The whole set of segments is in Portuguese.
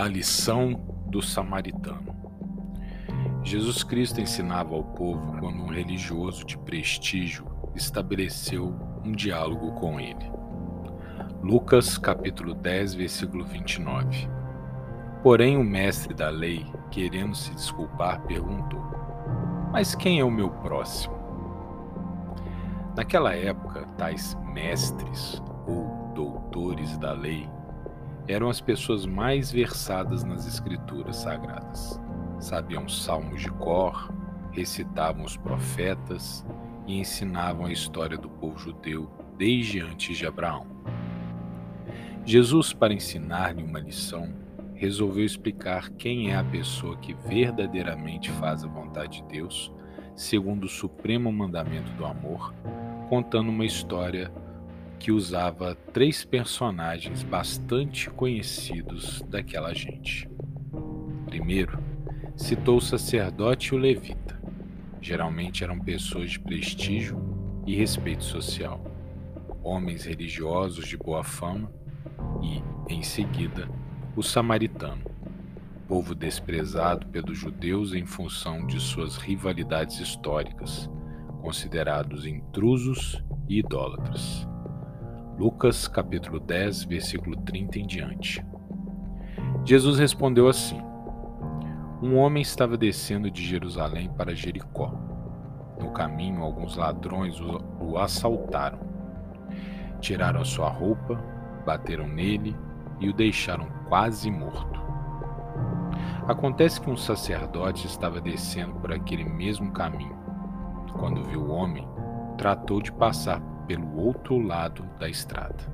A lição do samaritano. Jesus Cristo ensinava ao povo quando um religioso de prestígio estabeleceu um diálogo com ele. Lucas capítulo 10, versículo 29. Porém o mestre da lei, querendo se desculpar, perguntou: Mas quem é o meu próximo? Naquela época, tais mestres ou doutores da lei eram as pessoas mais versadas nas escrituras sagradas. Sabiam salmos de cor, recitavam os profetas e ensinavam a história do povo judeu desde antes de Abraão. Jesus, para ensinar-lhe uma lição, resolveu explicar quem é a pessoa que verdadeiramente faz a vontade de Deus, segundo o supremo mandamento do amor, contando uma história que usava três personagens bastante conhecidos daquela gente. Primeiro, citou o sacerdote e o levita. Geralmente eram pessoas de prestígio e respeito social, homens religiosos de boa fama e, em seguida, o samaritano, povo desprezado pelos judeus em função de suas rivalidades históricas, considerados intrusos e idólatras. Lucas capítulo 10, versículo 30 em diante. Jesus respondeu assim: Um homem estava descendo de Jerusalém para Jericó. No caminho, alguns ladrões o, assaltaram. Tiraram sua roupa, bateram nele e o deixaram quase morto. Acontece que um sacerdote estava descendo por aquele mesmo caminho. Quando viu o homem, tratou de passar pelo outro lado da estrada.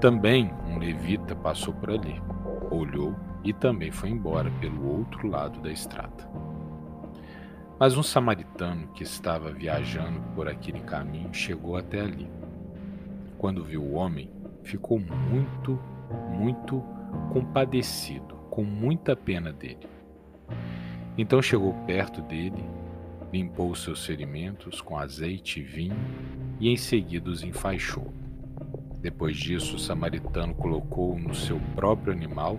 Também um levita passou por ali, olhou e também foi embora pelo outro lado da estrada. Mas um samaritano que estava viajando por aquele caminho chegou até ali. Quando viu o homem, ficou muito, muito compadecido, com muita pena dele. Então chegou perto dele limpou seus ferimentos com azeite e vinho e em seguida os enfaixou. Depois disso, o samaritano colocou-o no seu próprio animal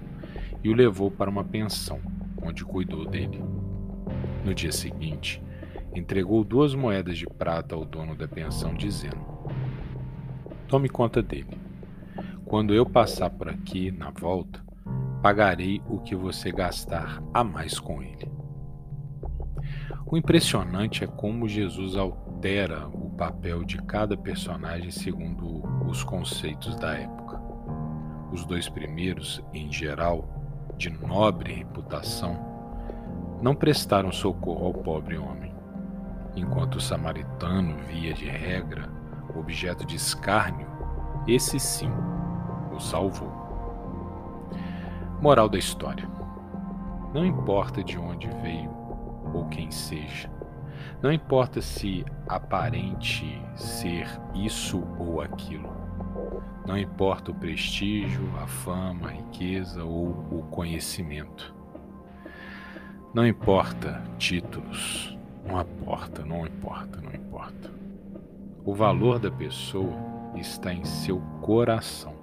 e o levou para uma pensão, onde cuidou dele. No dia seguinte, entregou duas moedas de prata ao dono da pensão, dizendo: Tome conta dele. Quando eu passar por aqui, na volta, pagarei o que você gastar a mais com ele. O impressionante é como Jesus altera o papel de cada personagem segundo os conceitos da época. Os dois primeiros, em geral, de nobre reputação, não prestaram socorro ao pobre homem, enquanto o samaritano, via de regra, objeto de escárnio, esse sim o salvou. Moral da história: Não importa de onde veio ou quem seja. Não importa se aparente ser isso ou aquilo. Não importa o prestígio, a fama, a riqueza ou o conhecimento. Não importa títulos. Não importa, não importa, não importa. O valor da pessoa está em seu coração.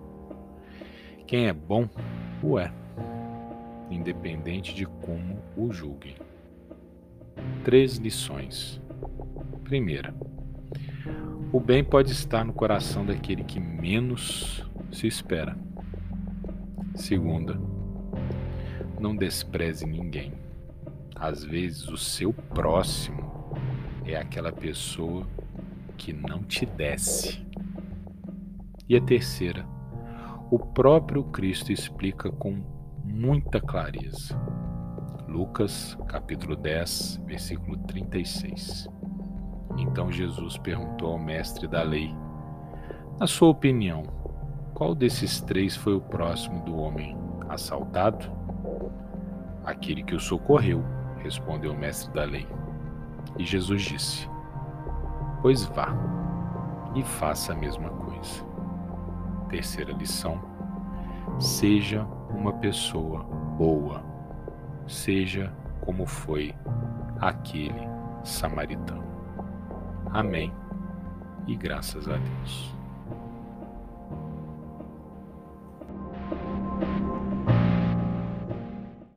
Quem é bom, o é, independente de como o julguem três lições. Primeira, o bem pode estar no coração daquele que menos se espera. Segunda, não despreze ninguém. Às vezes, o seu próximo é aquela pessoa que não te desce. E a terceira, o próprio Cristo explica com muita clareza Lucas, capítulo 10, versículo 36. Então Jesus perguntou ao mestre da lei: Na sua opinião, qual desses três foi o próximo do homem assaltado? Aquele que o socorreu, respondeu o mestre da lei. E Jesus disse: Pois vá e faça a mesma coisa. Terceira lição: seja uma pessoa boa seja como foi aquele samaritano. Amém e graças a Deus.